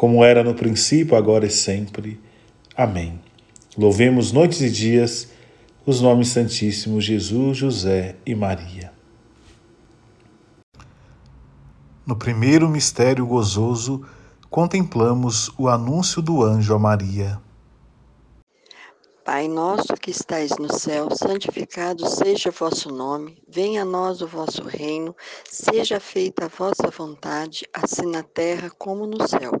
como era no princípio, agora e sempre. Amém. Louvemos noites e dias os nomes santíssimos Jesus, José e Maria. No primeiro mistério gozoso, contemplamos o anúncio do anjo a Maria. Pai nosso que estais no céu, santificado seja o vosso nome, venha a nós o vosso reino, seja feita a vossa vontade, assim na terra como no céu.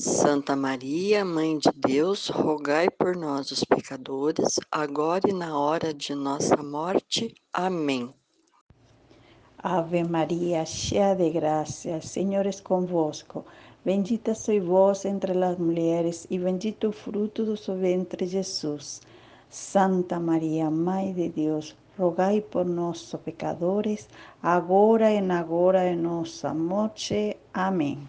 Santa Maria, Mãe de Deus, rogai por nós, os pecadores, agora e na hora de nossa morte. Amém. Ave Maria, cheia de graça, Senhor é convosco. Bendita sois vós entre as mulheres, e bendito o fruto do seu ventre, Jesus. Santa Maria, Mãe de Deus, rogai por nós, pecadores, agora e na hora de nossa morte. Amém.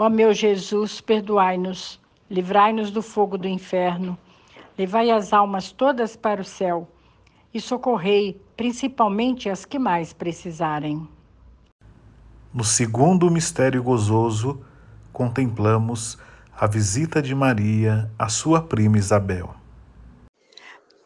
Ó meu Jesus, perdoai-nos, livrai-nos do fogo do inferno, levai as almas todas para o céu e socorrei principalmente as que mais precisarem. No segundo mistério gozoso, contemplamos a visita de Maria à sua prima Isabel.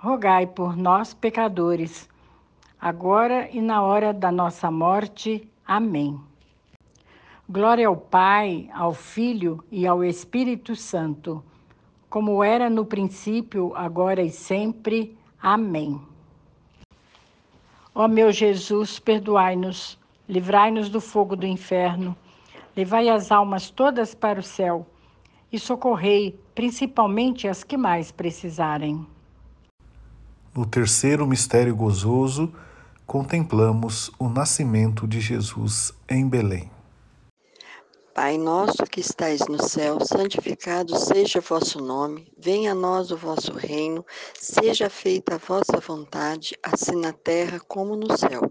rogai por nós, pecadores, agora e na hora da nossa morte. Amém. Glória ao Pai, ao Filho e ao Espírito Santo, como era no princípio, agora e sempre. Amém. Ó meu Jesus, perdoai-nos, livrai-nos do fogo do inferno, levai as almas todas para o céu e socorrei principalmente as que mais precisarem. No terceiro mistério gozoso, contemplamos o nascimento de Jesus em Belém. Pai nosso que estais no céu, santificado seja o vosso nome, venha a nós o vosso reino, seja feita a vossa vontade, assim na terra como no céu.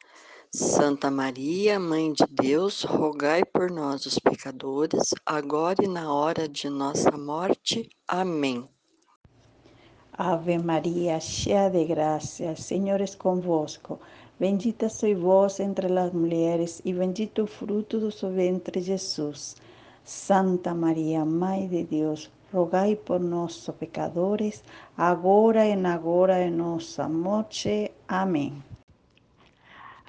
Santa Maria, Mãe de Deus, rogai por nós, os pecadores, agora e na hora de nossa morte. Amém. Ave Maria, cheia de graça, Senhor é convosco. Bendita sois vós entre as mulheres, e bendito o fruto do seu ventre, Jesus. Santa Maria, Mãe de Deus, rogai por nós, pecadores, agora e na hora de nossa morte. Amém.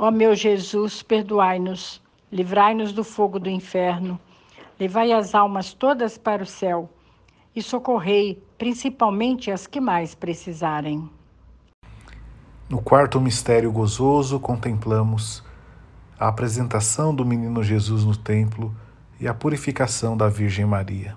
Ó meu Jesus, perdoai-nos, livrai-nos do fogo do inferno, levai as almas todas para o céu e socorrei principalmente as que mais precisarem. No quarto mistério gozoso, contemplamos a apresentação do menino Jesus no templo e a purificação da Virgem Maria.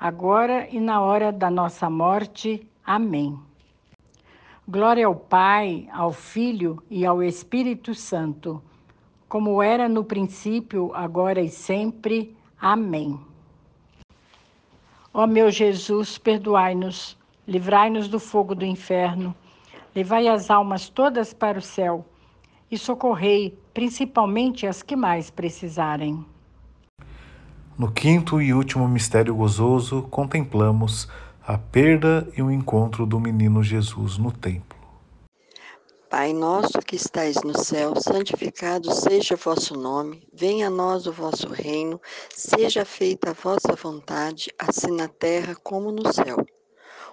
agora e na hora da nossa morte. Amém. Glória ao Pai, ao Filho e ao Espírito Santo, como era no princípio, agora e sempre. Amém. Ó meu Jesus, perdoai-nos, livrai-nos do fogo do inferno, levai as almas todas para o céu e socorrei principalmente as que mais precisarem. No quinto e último mistério gozoso, contemplamos a perda e o encontro do menino Jesus no templo. Pai nosso que estais no céu, santificado seja o vosso nome, venha a nós o vosso reino, seja feita a vossa vontade, assim na terra como no céu.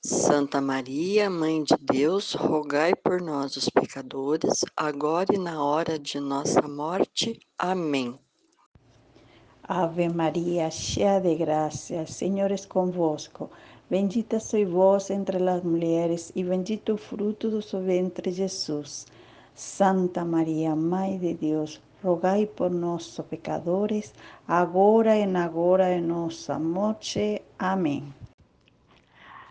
Santa Maria, Mãe de Deus, rogai por nós, os pecadores, agora e na hora de nossa morte. Amém. Ave Maria, cheia de graça, Senhor é convosco. Bendita sois vós entre as mulheres e bendito o fruto do seu ventre, Jesus. Santa Maria, Mãe de Deus, rogai por nós, pecadores, agora e na hora de nossa morte. Amém.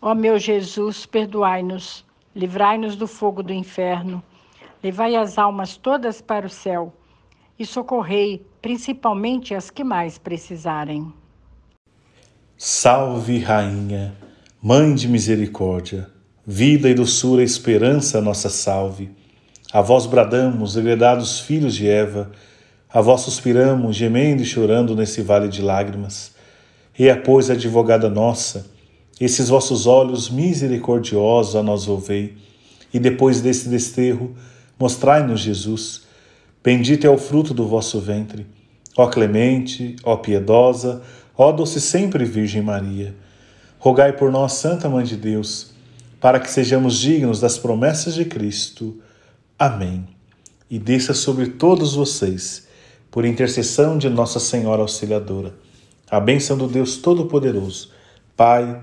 Ó meu Jesus, perdoai-nos, livrai-nos do fogo do inferno, levai as almas todas para o céu e socorrei principalmente as que mais precisarem. Salve, Rainha, Mãe de misericórdia, vida e doçura, esperança, nossa salve. A vós bradamos, heredados filhos de Eva, A vós suspiramos, gemendo e chorando nesse vale de lágrimas. E pois, advogada nossa, esses vossos olhos misericordiosos a nós volvei, e depois desse desterro, mostrai-nos Jesus. Bendito é o fruto do vosso ventre. Ó clemente, ó piedosa, ó doce sempre Virgem Maria. Rogai por nós, Santa Mãe de Deus, para que sejamos dignos das promessas de Cristo. Amém. E desça sobre todos vocês, por intercessão de Nossa Senhora Auxiliadora, a bênção do Deus Todo-Poderoso, Pai,